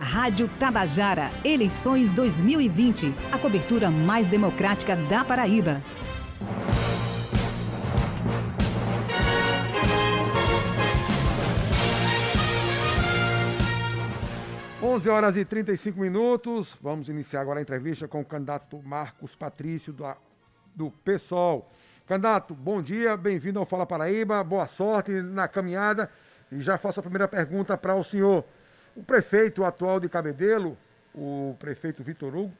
Rádio Tabajara, eleições 2020. A cobertura mais democrática da Paraíba. Onze horas e 35 minutos. Vamos iniciar agora a entrevista com o candidato Marcos Patrício do, do PSOL. Candidato, bom dia, bem-vindo ao Fala Paraíba, boa sorte na caminhada. E já faço a primeira pergunta para o senhor. O prefeito atual de Cabedelo, o prefeito Vitor Hugo,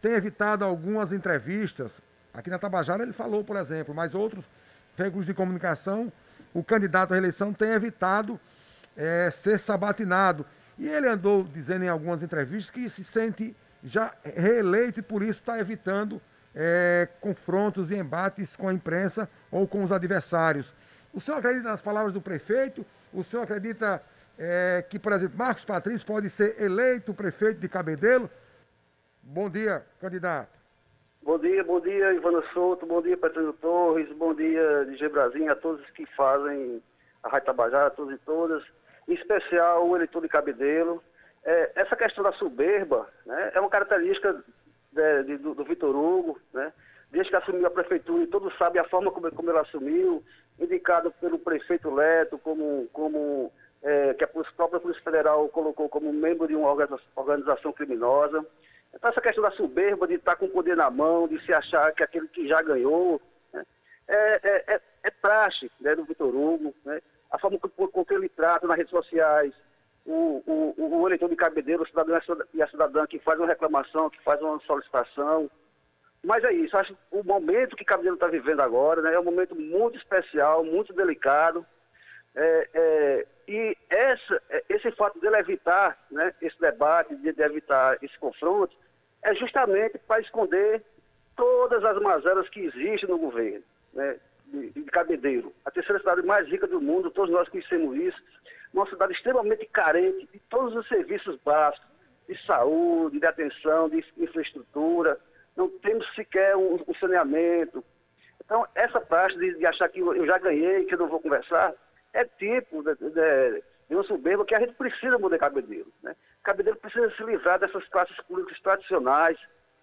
tem evitado algumas entrevistas. Aqui na Tabajara ele falou, por exemplo, mas outros veículos de comunicação, o candidato à reeleição tem evitado é, ser sabatinado. E ele andou dizendo em algumas entrevistas que se sente já reeleito e por isso está evitando é, confrontos e embates com a imprensa ou com os adversários. O senhor acredita nas palavras do prefeito? O senhor acredita é, que, por exemplo, Marcos Patrício pode ser eleito prefeito de Cabedelo? Bom dia, candidato. Bom dia, bom dia, Ivana Souto, bom dia, Patrício Torres, bom dia, DJ Brasil, a todos que fazem a Rádio Tabajara, a todos e todas, em especial o eleitor de Cabedelo. É, essa questão da soberba né, é uma característica de, de, do, do Vitor Hugo, né? desde que assumiu a prefeitura, e todos sabem a forma como, como ele assumiu, indicado pelo prefeito Leto como, como é, que a própria Polícia Federal colocou como membro de uma organização criminosa. Então essa questão da soberba, de estar com o poder na mão, de se achar que aquele que já ganhou, né? é, é, é, é praxe né, do Vitor Hugo, né? a forma com, com que ele trata nas redes sociais, o, o, o eleitor de cabedeiro, o cidadão e a cidadã que faz uma reclamação, que faz uma solicitação. Mas é isso, acho que o momento que Cabedeiro está vivendo agora né, é um momento muito especial, muito delicado. É, é, e essa, é, esse fato dele evitar né, esse debate, de, de evitar esse confronto, é justamente para esconder todas as mazelas que existem no governo né, de, de. A terceira cidade mais rica do mundo, todos nós conhecemos isso uma cidade extremamente carente de todos os serviços básicos, de saúde, de atenção, de infraestrutura, não temos sequer um, um saneamento. Então, essa parte de, de, achar que eu já ganhei, que eu não vou conversar, é tipo de, de, de uma soberba que a gente precisa mudar Cabedelo. Né? Cabedelo precisa se livrar dessas classes políticas tradicionais,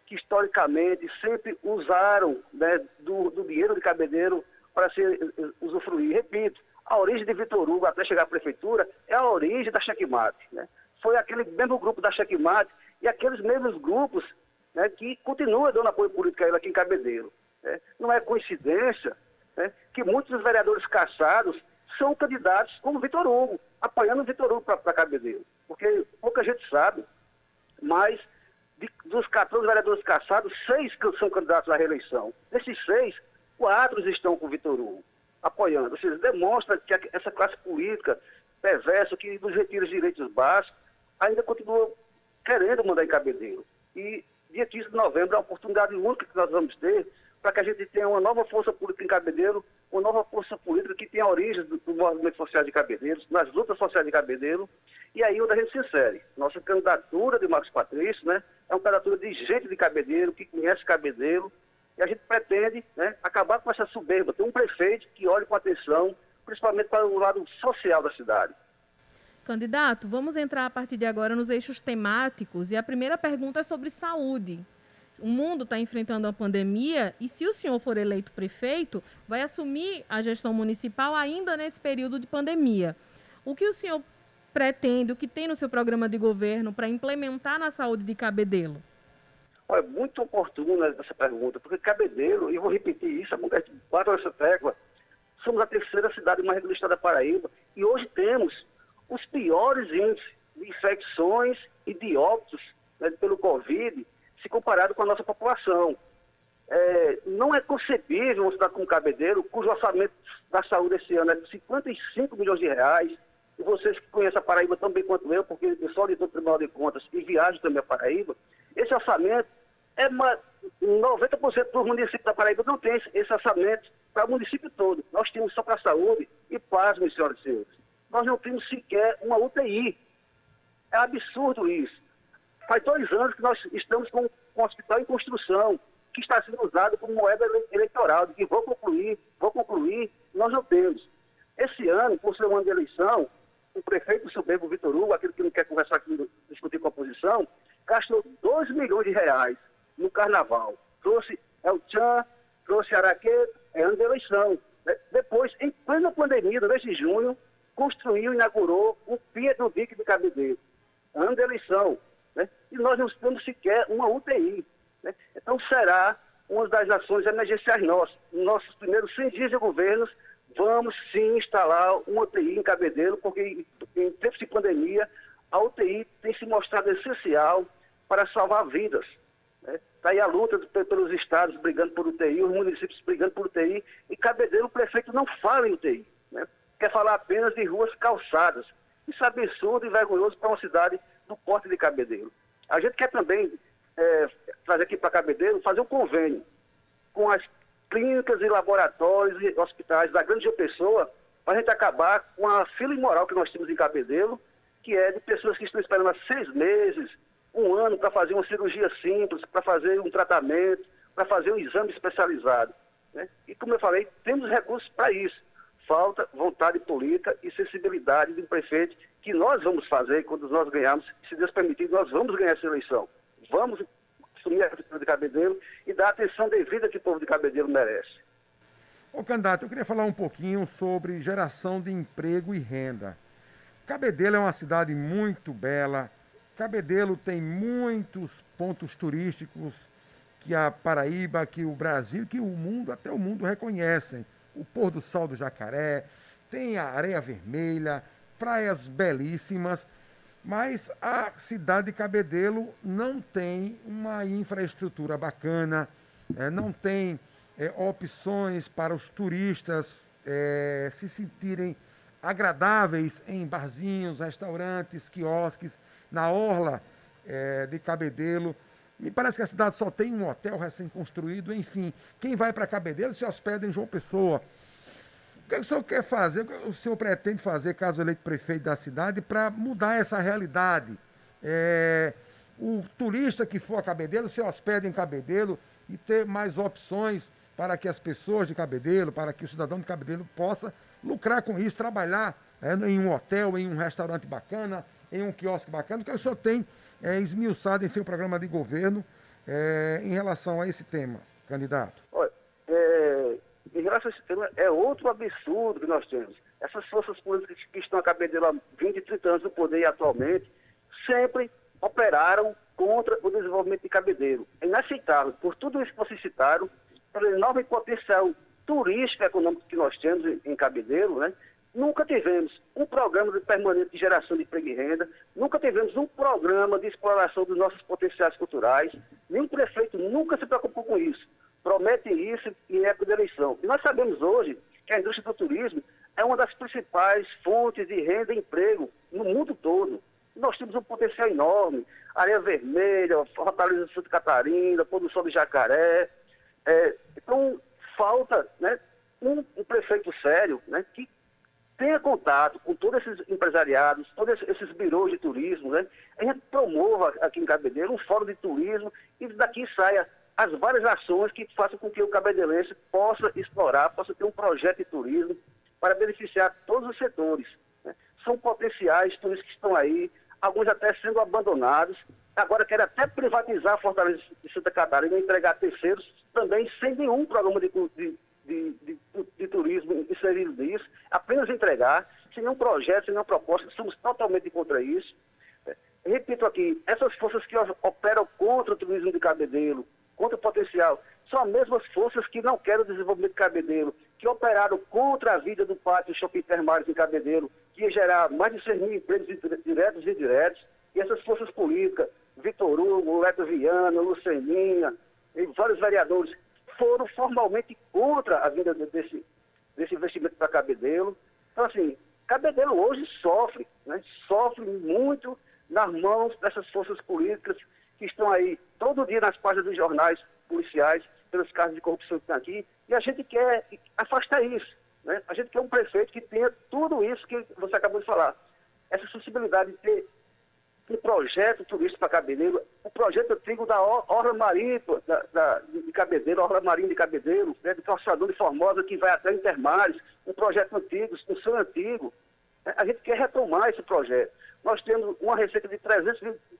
que historicamente sempre usaram né, do, do dinheiro de Cabedelo para se usufruir. Repito, a origem de Vitor Hugo até chegar à prefeitura é a origem da Checkmate. Né? Foi aquele mesmo grupo da Checkmate e aqueles mesmos grupos né, que continuam dando apoio político a ele aqui em Cabedelo. Né? Não é coincidência né, que muitos dos vereadores caçados são candidatos como Vitor Hugo, apoiando o Vitor Hugo para Cabedelo. Porque pouca gente sabe, mas de, dos 14 vereadores caçados, seis são candidatos à reeleição. Desses seis, quatro estão com Vitor Hugo apoiando. Ou seja, demonstra que essa classe política perversa, que nos retira os direitos básicos, ainda continua querendo mandar em cabedelo. E dia 15 de novembro é uma oportunidade única que nós vamos ter para que a gente tenha uma nova força política em Cabedelo, uma nova força política que tenha origem do, do movimento social de Cabedeiros, nas lutas sociais de Cabedelo, e aí onde a gente se insere. Nossa candidatura de Marcos Patrício, né, é uma candidatura de gente de Cabedelo, que conhece Cabedelo, e a gente pretende né, acabar com essa soberba, ter um prefeito que olhe com atenção, principalmente para o lado social da cidade. Candidato, vamos entrar a partir de agora nos eixos temáticos e a primeira pergunta é sobre saúde. O mundo está enfrentando a pandemia e, se o senhor for eleito prefeito, vai assumir a gestão municipal ainda nesse período de pandemia. O que o senhor pretende, o que tem no seu programa de governo para implementar na saúde de Cabedelo? É muito oportuna essa pergunta, porque Cabedelo, e vou repetir isso, a mulher bate essa tecla, somos a terceira cidade mais estado da Paraíba e hoje temos os piores índices de infecções e de óbitos né, pelo Covid, se comparado com a nossa população. É, não é concebível uma cidade como Cabedelo, cujo orçamento da saúde esse ano é de 55 milhões de reais, e vocês que conhecem a Paraíba tão bem quanto eu, porque eu sou auditor do Tribunal de Contas e viajo também a Paraíba, esse orçamento é uma, 90% dos municípios da Paraíba não tem esse, orçamento para o município todo. Nós temos só para a saúde e paz, meus senhores e senhores. Nós não temos sequer uma UTI. É absurdo isso. Faz dois anos que nós estamos com, um hospital em construção, que está sendo usado como moeda eleitoral, que vou concluir, vou concluir, nós não temos. Esse ano, por ser um ano de eleição, o prefeito soberbo Vitor Hugo, aquele que não quer conversar aqui, discutir com a oposição, gastou 2 milhões de reais no carnaval. Trouxe El Chan, trouxe Araqueto, é ano de eleição. Depois, em plena pandemia, no mês de junho, construiu e inaugurou o Pia do Dique de Cabedelo. Ano de eleição. Né? E nós não temos sequer uma UTI. Né? Então será uma das ações emergenciais nossas. Nos nossos primeiros 100 dias de governos, vamos sim instalar uma UTI em Cabedelo, porque em tempos de pandemia, a UTI tem se mostrado essencial para salvar vidas. Está né? aí a luta pelos estados brigando por UTI, os municípios brigando por UTI, e Cabedelo, o prefeito não fala em UTI. Né? Quer falar apenas de ruas calçadas. Isso é absurdo e vergonhoso para uma cidade do porte de Cabedelo. A gente quer também é, trazer aqui para Cabedelo, fazer um convênio com as clínicas e laboratórios e hospitais da Grande Pessoa, para a gente acabar com a fila imoral que nós temos em Cabedelo, que é de pessoas que estão esperando há seis meses, um ano para fazer uma cirurgia simples, para fazer um tratamento, para fazer um exame especializado. Né? E como eu falei, temos recursos para isso. Falta vontade política e sensibilidade do prefeito, que nós vamos fazer quando nós ganharmos, se Deus permitir, nós vamos ganhar essa eleição. Vamos assumir a prefeitura de Cabedelo e dar a atenção devida que o povo de Cabedelo merece. Ô candidato, eu queria falar um pouquinho sobre geração de emprego e renda. Cabedelo é uma cidade muito bela, Cabedelo tem muitos pontos turísticos que a Paraíba, que o Brasil, que o mundo, até o mundo reconhecem. O pôr do sol do Jacaré, tem a areia vermelha, praias belíssimas, mas a cidade de Cabedelo não tem uma infraestrutura bacana, é, não tem é, opções para os turistas é, se sentirem agradáveis em barzinhos, restaurantes, quiosques na orla é, de Cabedelo. Me parece que a cidade só tem um hotel recém-construído, enfim. Quem vai para Cabedelo se hospeda em João Pessoa. O que o senhor quer fazer, o que o senhor pretende fazer, caso eleito prefeito da cidade, para mudar essa realidade? É, o turista que for a Cabedelo se hospeda em Cabedelo e ter mais opções para que as pessoas de Cabedelo, para que o cidadão de Cabedelo possa lucrar com isso, trabalhar é, em um hotel, em um restaurante bacana, em um quiosque bacana, que o senhor tem é, esmiuçado em seu programa de governo é, em relação a esse tema, candidato? Olha, tema, é outro absurdo que nós temos. Essas forças políticas que estão a cabedelo há 20, 30 anos no poder e atualmente, sempre operaram contra o desenvolvimento de Cabedelo. É inaceitável, por tudo isso que vocês citaram, pelo enorme potencial turístico e econômico que nós temos em, em Cabedelo, né? Nunca tivemos um programa de permanente de geração de emprego e renda, nunca tivemos um programa de exploração dos nossos potenciais culturais, nenhum prefeito nunca se preocupou com isso. Promete isso em época de eleição. E nós sabemos hoje que a indústria do turismo é uma das principais fontes de renda e emprego no mundo todo. Nós temos um potencial enorme. Areia Vermelha, Fortaleza de Santa Catarina, Sol de Jacaré. É, então, falta né, um, um prefeito sério né, que tenha contato com todos esses empresariados, todos esses birôs de turismo, né? A gente promova aqui em Cabedelo um fórum de turismo e daqui saia as várias ações que façam com que o cabedelense possa explorar, possa ter um projeto de turismo para beneficiar todos os setores. Né? São potenciais turistas que estão aí, alguns até sendo abandonados. Agora querem até privatizar a Fortaleza de Santa Catarina e entregar a terceiros, também sem nenhum programa de, de de, de, turismo inserido nisso, apenas entregar, sem nenhum projeto, sem nenhuma proposta, somos totalmente contra isso. Repito aqui, essas forças que operam contra o turismo de Cabedelo, contra o potencial, são as mesmas forças que não querem o desenvolvimento de Cabedelo, que operaram contra a vida do pátio Shopping Termários em Cabedelo, que ia gerar mais de 6 mil empregos diretos e indiretos, e essas forças políticas, Vitor Hugo, Leto Viana, Luceninha, e vários vereadores foram formalmente contra a vinda desse, desse investimento para Cabedelo. Então, assim, Cabedelo hoje sofre, né? sofre muito nas mãos dessas forças políticas que estão aí todo dia nas páginas dos jornais policiais pelos casos de corrupção que tem aqui. E a gente quer afastar isso. Né? A gente quer um prefeito que tenha tudo isso que você acabou de falar. Essa sensibilidade de ter um projeto turístico para Cabedelo, o projeto antigo da Orla Marítima da, da, de Cabedelo, Orla Marinha de Cabedelo, né, do calçador de Formosa que vai até Intermares, um projeto antigo, um sonho antigo. A gente quer retomar esse projeto. Nós temos uma receita de 300, de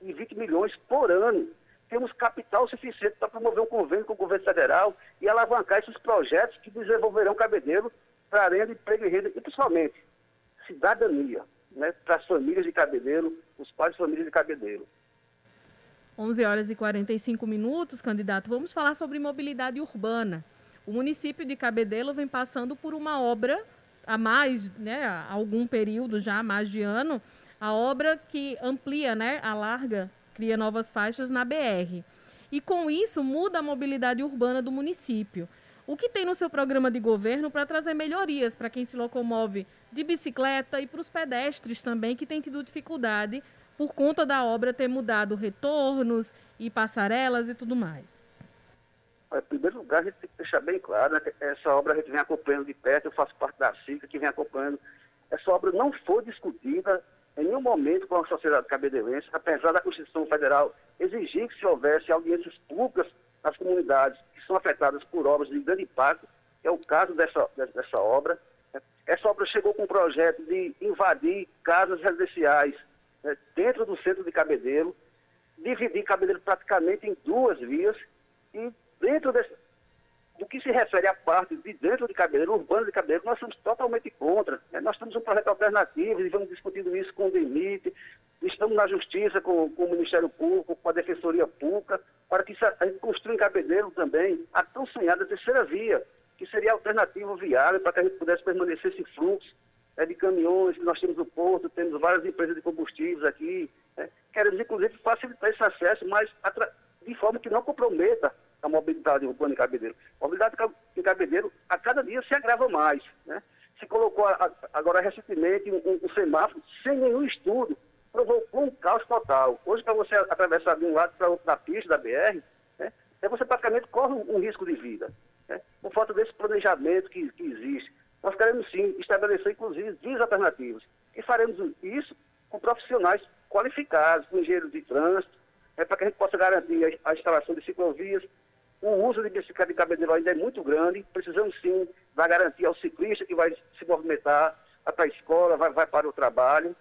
20 milhões por ano. Temos capital suficiente para promover um convênio com o governo federal e alavancar esses projetos que desenvolverão Cabedelo para renda, emprego e renda, e principalmente cidadania, né, para as famílias de Cabedelo, os pais de famílias de Cabedelo. 11 horas e 45 minutos, candidato. Vamos falar sobre mobilidade urbana. O município de Cabedelo vem passando por uma obra há mais, né, há algum período já, há mais de ano, a obra que amplia, né, alarga, cria novas faixas na BR. E com isso muda a mobilidade urbana do município. O que tem no seu programa de governo para trazer melhorias para quem se locomove de bicicleta e para os pedestres também que têm tido dificuldade por conta da obra ter mudado retornos e passarelas e tudo mais? Em primeiro lugar, a gente tem que deixar bem claro né, que essa obra a gente vem acompanhando de perto, eu faço parte da CICA que vem acompanhando. Essa obra não foi discutida em nenhum momento com a sociedade cabedelense, apesar da Constituição Federal exigir que se houvesse audiências públicas nas comunidades que são afetadas por obras de grande impacto, é o caso dessa, dessa obra. Essa obra chegou com um projeto de invadir casas residenciais né, dentro do centro de Cabedelo, dividir Cabedelo praticamente em duas vias e dentro desse, do que se refere à parte de dentro de Cabedelo, urbano de Cabedelo, nós somos totalmente contra. Né? Nós temos um projeto alternativo e vamos discutindo isso com o DEMIT, estamos na justiça com, com, o Ministério Público, com a Defensoria Pública, para que a gente construa em Cabedelo também a tão sonhada terceira via, que seria a alternativa viável para que a gente pudesse permanecer esse fluxo é, de caminhões que nós temos no porto, temos várias empresas de combustíveis aqui. É, queremos, inclusive, facilitar esse acesso, mas de forma que não comprometa a mobilidade urbana em Cabedelo. A mobilidade em Cabedelo, a cada dia, se agrava mais. Né? Se colocou agora recentemente um, um semáforo sem nenhum estudo, provocou um caos total. Hoje, para você atravessar de um lado para outro da pista, da BR, né, é você praticamente corre um, um risco de vida. Né? Por falta desse planejamento que, que existe. Nós queremos sim estabelecer, inclusive, vias alternativas. E faremos isso com profissionais qualificados, com engenheiros de trânsito, é, para que a gente possa garantir a, a instalação de ciclovias, o uso de bicicleta de cabedeiro ainda é muito grande. Precisamos sim dar garantia ao ciclista que vai se movimentar, para a escola, vai, vai para o trabalho.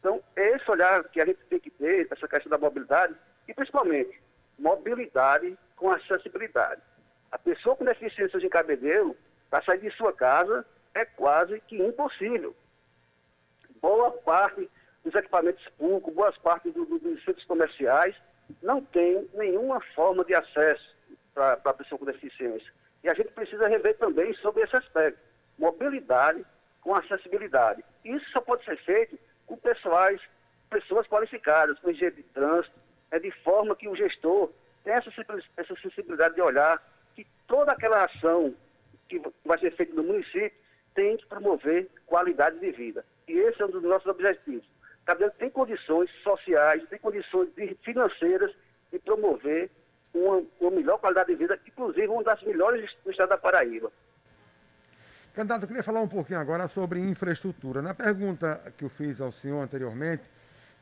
Então, é esse olhar que a gente tem que ter, essa questão da mobilidade, e principalmente, mobilidade com acessibilidade. A pessoa com deficiência de cabedeiro, para sair de sua casa, é quase que impossível. Boa parte dos equipamentos públicos, boas partes do, do, dos centros comerciais, não tem nenhuma forma de acesso para a pessoa com deficiência. E a gente precisa rever também sobre esse aspecto. Mobilidade com acessibilidade. Isso só pode ser feito com pessoais, pessoas qualificadas, com engenheiro de trânsito, é de forma que o gestor tenha essa, sensibilidade de olhar que toda aquela ação que vai ser feita no município tem que promover qualidade de vida. E esse é um dos nossos objetivos. Cabelo tem condições sociais, tem condições financeiras de promover uma, uma melhor qualidade de vida, inclusive uma das melhores do estado da Paraíba. Candidato, eu queria falar um pouquinho agora sobre infraestrutura. Na pergunta que eu fiz ao senhor anteriormente,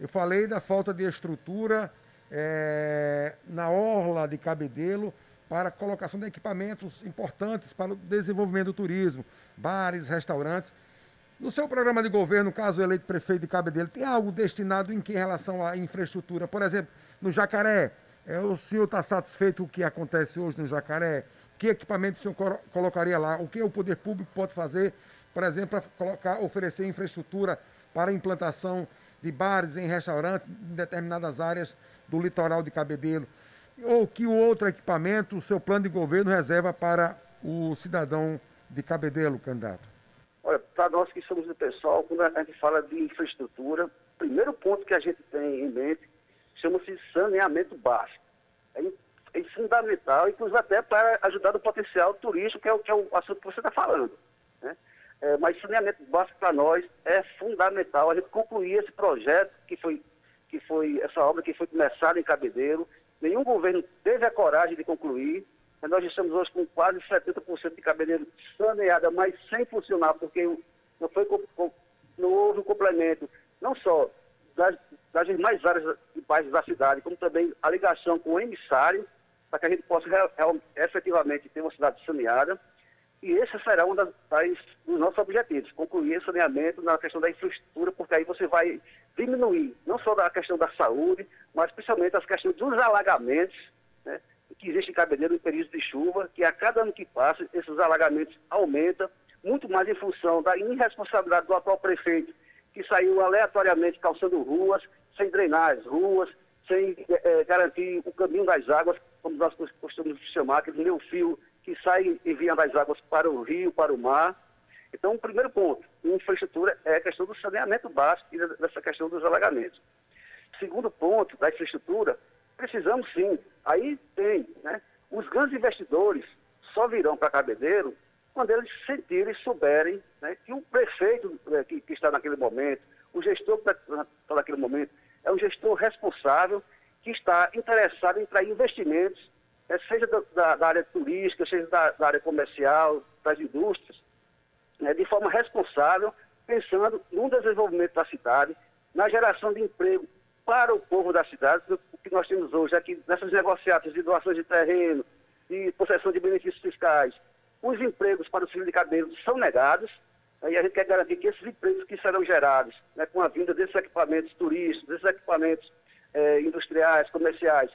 eu falei da falta de estrutura é, na orla de Cabedelo para a colocação de equipamentos importantes para o desenvolvimento do turismo, bares, restaurantes. No seu programa de governo, caso eleito prefeito de Cabedelo, tem algo destinado em que relação à infraestrutura? Por exemplo, no Jacaré, o senhor está satisfeito com o que acontece hoje no Jacaré? Que equipamento o senhor colocaria lá? O que o poder público pode fazer, por exemplo, para colocar, oferecer infraestrutura para implantação de bares em restaurantes em determinadas áreas do litoral de Cabedelo? Ou que outro equipamento, o seu plano de governo reserva para o cidadão de Cabedelo, candidato? Olha, para nós que somos do pessoal, quando a gente fala de infraestrutura, o primeiro ponto que a gente tem em mente chama-se saneamento básico. É, é, fundamental, inclusive até para ajudar no potencial turístico, que é o, que é o assunto que você está falando. Né? É, mas saneamento básico para nós é fundamental a gente concluir esse projeto que foi, que foi essa obra que foi começada em Cabedeiro. Nenhum governo teve a coragem de concluir. Nós estamos hoje com quase 70% de Cabedeiro saneada, mas sem funcionar, porque não, foi, não houve um complemento, não só das, das mais várias bairros da cidade, como também a ligação com o emissário, para que a gente possa efetivamente ter uma cidade saneada. E esse será um das, das, dos nossos objetivos, concluir esse saneamento na questão da infraestrutura, porque aí você vai diminuir não só da questão da saúde, mas principalmente as questões dos alagamentos, né, que existem em Cabedelo em períodos de chuva, que a cada ano que passa, esses alagamentos aumentam, muito mais em função da irresponsabilidade do atual prefeito, que saiu aleatoriamente calçando ruas, sem drenar as ruas, sem é, garantir o caminho das águas, como nós costumamos chamar, aquele meu fio que sai e vinha das águas para o rio, para o mar. Então, o primeiro ponto, infraestrutura, é a questão do saneamento básico e dessa questão dos alagamentos. Segundo ponto da infraestrutura, precisamos sim. Aí tem, né? Os grandes investidores só virão para Cabedeiro quando eles sentirem, souberem né, que o prefeito né, que, que, está naquele momento, o gestor que está naquele momento, é um gestor responsável que está interessado em trazer investimentos, né, seja da, da, área turística, seja da, da área comercial, das indústrias, né, de forma responsável, pensando no desenvolvimento da cidade, na geração de emprego para o povo da cidade, o que nós temos hoje aqui nessas negociatas de doações de terreno, de possessão de benefícios fiscais, os empregos para os filhos de cabelo são negados, e a gente quer garantir que esses empregos que serão gerados né, com a vinda desses equipamentos turísticos, desses equipamentos eh, industriais, comerciais,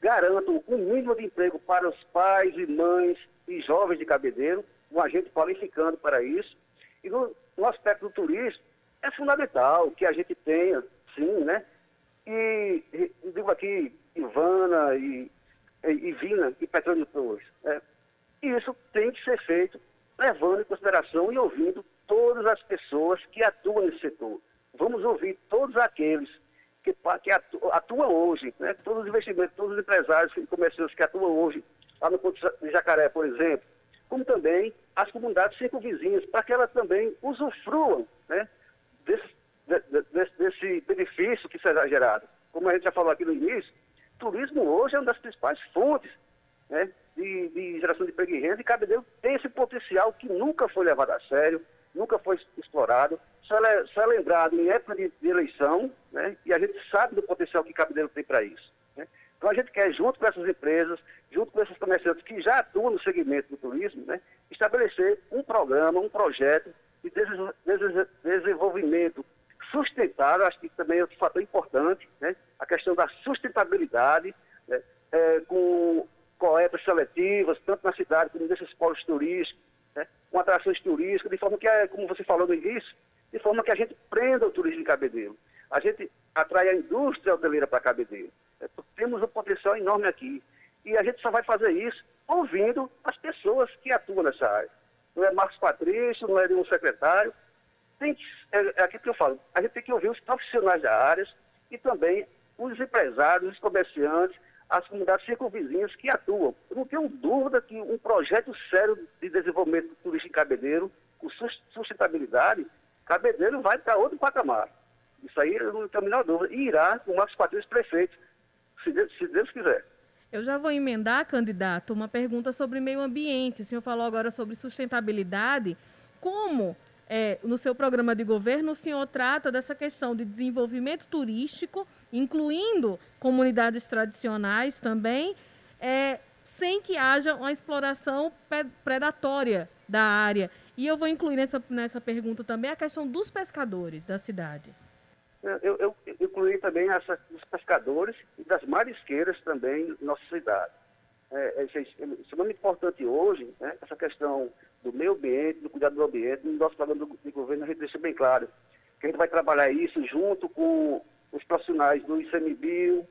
garantam um mínimo de emprego para os pais e mães e jovens de cabedeiro, um agente qualificando para isso. E no, no aspecto do turismo, é fundamental que a gente tenha, sim, né? E, e digo aqui, Ivana e, e, e Vina e Petróleo Torres. É, e isso tem que ser feito levando em consideração e ouvindo todas as pessoas que atuam nesse setor. Vamos ouvir todos aqueles que, que atuam hoje, né? todos os investimentos, todos os empresários e comerciantes que atuam hoje lá no Ponto de Jacaré, por exemplo, como também as comunidades circunvizinhas, para que elas também usufruam né? desse, desse, desse benefício que será gerado. Como a gente já falou aqui no início, turismo hoje é uma das principais fontes né, de, de, geração de emprego e renda, e Cabedelo tem esse potencial que nunca foi levado a sério, nunca foi explorado, só é, só é lembrado em época de, de, eleição, né, e a gente sabe do potencial que Cabedelo tem para isso. Né. Então a gente quer, junto com essas empresas, junto com esses comerciantes que já atuam no segmento do turismo, né, estabelecer um programa, um projeto de desenvolvimento sustentável, acho que também é outro fator importante, né, a questão da sustentabilidade, né, é, com coletas seletivas, tanto na cidade como nesses polos turísticos, né, com atrações turísticas, de forma que, é, como você falou no início, de forma que a gente prenda o turismo de Cabedelo. A gente atrai a indústria hoteleira para Cabedelo. É, temos um potencial enorme aqui. E a gente só vai fazer isso ouvindo as pessoas que atuam nessa área. Não é Marcos Patrício, não é nenhum secretário. Tem que, é, é aquilo que eu falo, a gente tem que ouvir os profissionais da área e também os empresários, os comerciantes, as comunidades circunvizinhas que atuam. Eu não tenho dúvida que um projeto sério de desenvolvimento turístico em Cabedeiro, com sustentabilidade, Cabedeiro vai para outro patamar. Isso aí eu não tenho a menor dúvida. E irá com o Marcos Patrício prefeito, se Deus, se Deus quiser. Eu já vou emendar, candidato, uma pergunta sobre meio ambiente. O senhor falou agora sobre sustentabilidade. Como é, no seu programa de governo, o senhor trata dessa questão de desenvolvimento turístico, incluindo comunidades tradicionais também, é, sem que haja uma exploração predatória da área. E eu vou incluir nessa, nessa pergunta também a questão dos pescadores da cidade. Eu, eu, incluí também essa dos pescadores e das marisqueiras também na nossa cidade. É, é, é extremamente importante hoje, né, essa questão do meio ambiente, do cuidado do ambiente, no nosso programa de governo a gente deixa bem claro que a gente vai trabalhar isso junto com os profissionais do ICMBio,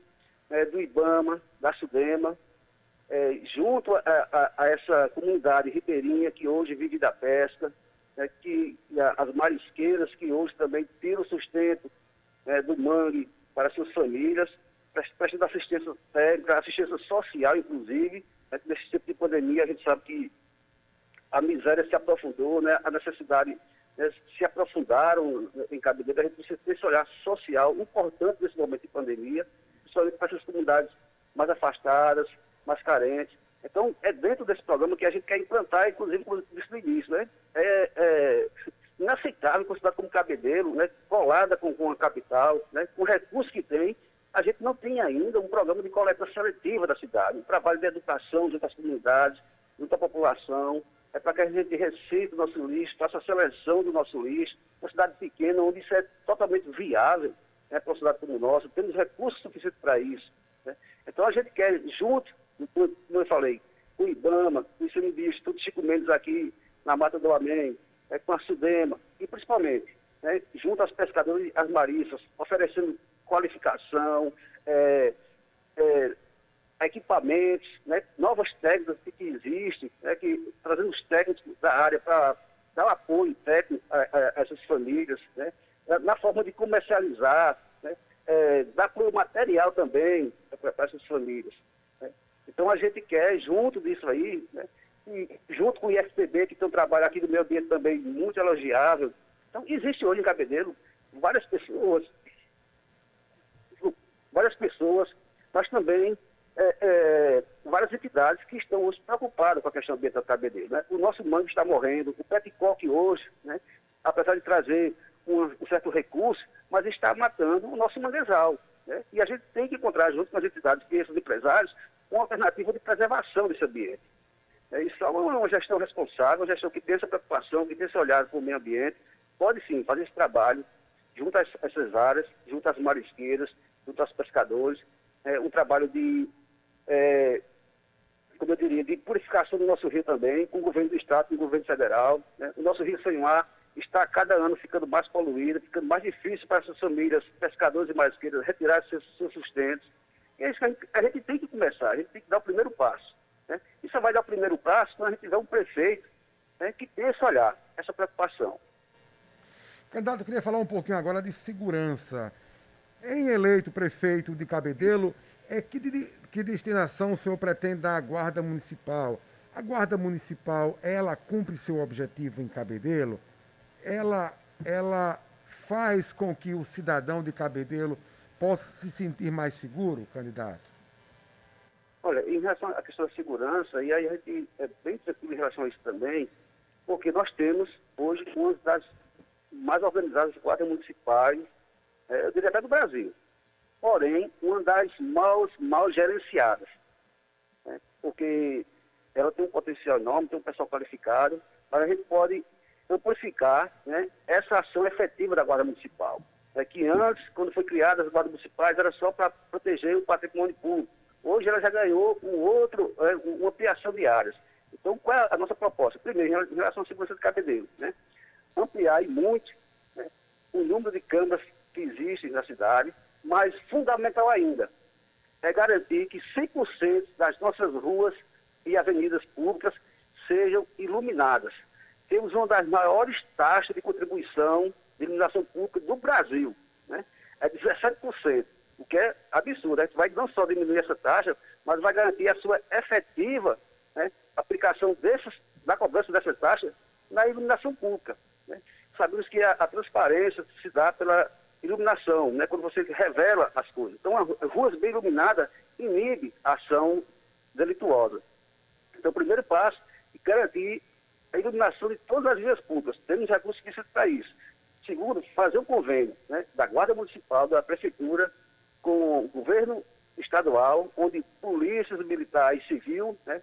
é, do IBAMA, da SUDEMA, é, junto a, a, a, essa comunidade ribeirinha que hoje vive da pesca, é, que as marisqueiras que hoje também tiram sustento é, do mangue para suas famílias, prestando assistência técnica, assistência social, inclusive, né, nesse tipo de pandemia a gente sabe que a miséria se aprofundou, né? a necessidade né, se aprofundaram em Cabedelo. A gente precisa ter esse olhar social importante nesse momento de pandemia, principalmente para essas comunidades mais afastadas, mais carentes. Então, é dentro desse programa que a gente quer implantar, inclusive, como eu disse no início, né? É, é inaceitável considerar como cabedelo, né? colada com, com a capital, né? com o recurso que tem, a gente não tem ainda um programa de coleta seletiva da cidade, um trabalho de educação junto às comunidades, junto à população, é para que a gente recicle o nosso lixo, faça a seleção do nosso lixo, uma cidade pequena, onde isso é totalmente viável, né, para uma cidade como nossa, temos recursos suficientes para isso. Né? Então a gente quer, junto, como eu falei, com o IBAMA, com o ICMBio, Instituto Chico Mendes aqui na Mata do Amém, é, com a SUDEMA, e principalmente, né, junto aos pescadores e às maristas, oferecendo qualificação, é, é, equipamentos, né, novas técnicas que existem, né, que, trazendo os técnicos da área para dar apoio técnico a, a, a essas famílias, né, na forma de comercializar, né, é, dar apoio material também para essas famílias. Né. Então a gente quer, junto disso aí, né, e junto com o IFPB, que tem um trabalho aqui do meio ambiente também muito elogiável. Então existe hoje em Cabedelo várias pessoas, várias pessoas, mas também é, é, várias entidades que estão hoje preocupadas com a questão ambiental do Cabedelo. Né? O nosso mangue está morrendo, o Peticoque hoje, né, apesar de trazer um, um, certo recurso, mas está matando o nosso manguezal. Né? E a gente tem que encontrar, junto com as entidades e esses empresários, uma alternativa de preservação desse ambiente. É, isso é uma gestão responsável, uma gestão que tem essa preocupação, que tem esse olhar para o meio ambiente, pode sim fazer esse trabalho junto a essas áreas, junto às marisqueiras, junto aos pescadores, é, um trabalho de é, como eu diria, de purificação do nosso rio também, com o governo do Estado, com o governo federal. Né? O nosso rio sem mar está cada ano ficando mais poluído, ficando mais difícil para essas famílias, pescadores e marisqueiras, retirar seus, seus sustentos. E é isso que a gente, a gente, tem que começar, a gente tem que dar o primeiro passo. Né? E só vai dar o primeiro passo quando a gente tiver um prefeito né, que tenha esse olhar, essa preocupação. Candidato, eu queria falar um pouquinho agora de segurança. Em eleito prefeito de Cabedelo, é que, de, que destinação o senhor pretende dar à Guarda Municipal? A Guarda Municipal, ela cumpre seu objetivo em Cabedelo? Ela, ela faz com que o cidadão de Cabedelo possa se sentir mais seguro, candidato? Olha, em relação à questão da segurança, e aí a gente é bem tranquilo em relação a isso também, porque nós temos hoje uma das mais organizadas guardas municipais, é, eu diria até do Brasil porém uma das mal, mal gerenciadas. Né? Porque ela tem um potencial enorme, tem um pessoal qualificado, mas a gente pode amplificar né, essa ação efetiva da Guarda Municipal. É que antes, quando foi criada as guardas municipais, era só para proteger o patrimônio público. Hoje ela já ganhou um outro, é, uma ampliação de áreas. Então, qual é a nossa proposta? Primeiro, em relação à segurança de cabedelo, né? ampliar e muito né, o número de câmaras que existem na cidade, mas fundamental ainda é garantir que 100% das nossas ruas e avenidas públicas sejam iluminadas. Temos uma das maiores taxas de contribuição de iluminação pública do Brasil, né? é 17%, o que é absurdo. A gente vai não só diminuir essa taxa, mas vai garantir a sua efetiva né, aplicação desses, da cobrança dessa taxa na iluminação pública. Né? Sabemos que a, a transparência se dá pela iluminação, né, quando você revela as coisas. Então, as ruas bem iluminadas inibe a ação delituosa. Então, o primeiro passo é garantir a iluminação de todas as vias públicas. Temos recursos suficientes para isso. Segundo, fazer um convênio né, da Guarda Municipal, da Prefeitura, com o governo estadual, onde polícias militares e civil né,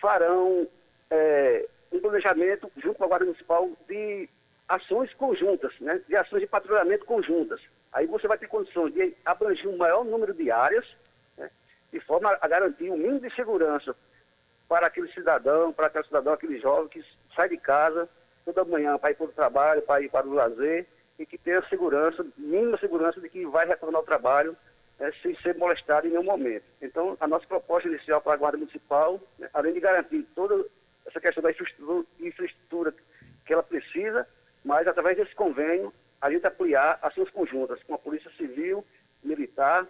farão é, um planejamento junto com a Guarda Municipal de ações conjuntas, né, de ações de patrulhamento conjuntas. Aí você vai ter condições de abranger um maior número de áreas, né, de forma a garantir um mínimo de segurança para aquele cidadão, para aquele cidadão, aquele jovem que sai de casa toda manhã para ir para o trabalho, para ir para o lazer, e que tenha segurança, mínima segurança de que vai retornar ao trabalho né, sem ser molestado em nenhum momento. Então, a nossa proposta inicial para a Guarda Municipal, né, além de garantir toda essa questão da infraestrutura, infraestrutura que ela precisa, mas através desse convênio a gente apoiar ações conjuntas com a Polícia Civil, Militar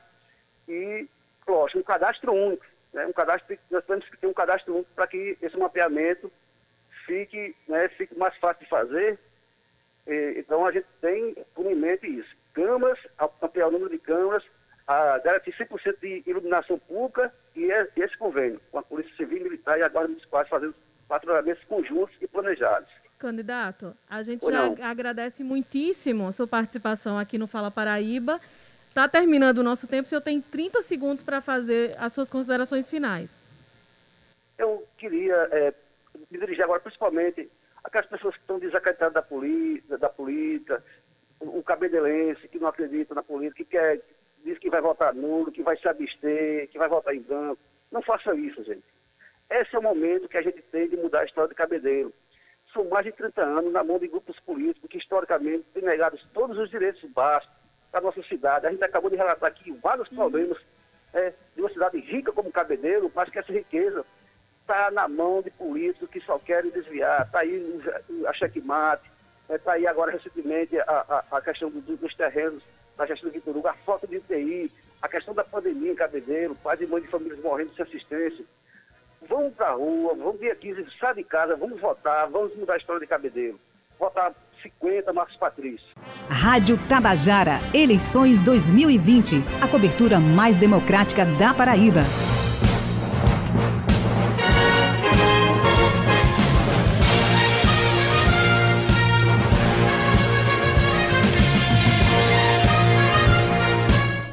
e, lógico, um cadastro único. Né? Um cadastro, nós temos que ter um cadastro único para que esse mapeamento fique, né, fique mais fácil de fazer. E, então a gente tem por em mente isso. Câmaras, ampliar o número de câmaras, a garantir 100% de iluminação pública e esse convênio com a Polícia Civil, Militar e a Guarda Municipal fazendo patrulhamentos conjuntos e planejados. Candidato, a gente já agradece muitíssimo a sua participação aqui no Fala Paraíba. Está terminando o nosso tempo, o senhor tem 30 segundos para fazer as suas considerações finais. Eu queria é, me dirigir agora principalmente aquelas pessoas que estão desacreditadas da política, da política o, cabedelense que não acredita na política, que quer, diz que vai votar nulo, que vai se abster, que vai votar em branco. Não faça isso, gente. Esse é o momento que a gente tem de mudar a história de Cabedelo. São mais de 30 anos na mão de grupos políticos que, historicamente, têm negado todos os direitos básicos da nossa cidade. A gente acabou de relatar aqui vários uhum. problemas é, de uma cidade rica como Cabedelo, mas que essa riqueza está na mão de políticos que só querem desviar. Está aí a checkmate, está é, tá aí agora recentemente a, a, a questão do, dos terrenos da gestão do Vitor Hugo, a falta de UTI, a questão da pandemia em Cabedelo, pais e mães de famílias morrendo sem assistência. Vamos para a rua, vamos dia 15, sai de casa, vamos votar, vamos mudar a história de Cabedelo. Votar 50, Marcos Patrício. Rádio Tabajara, eleições 2020. A cobertura mais democrática da Paraíba.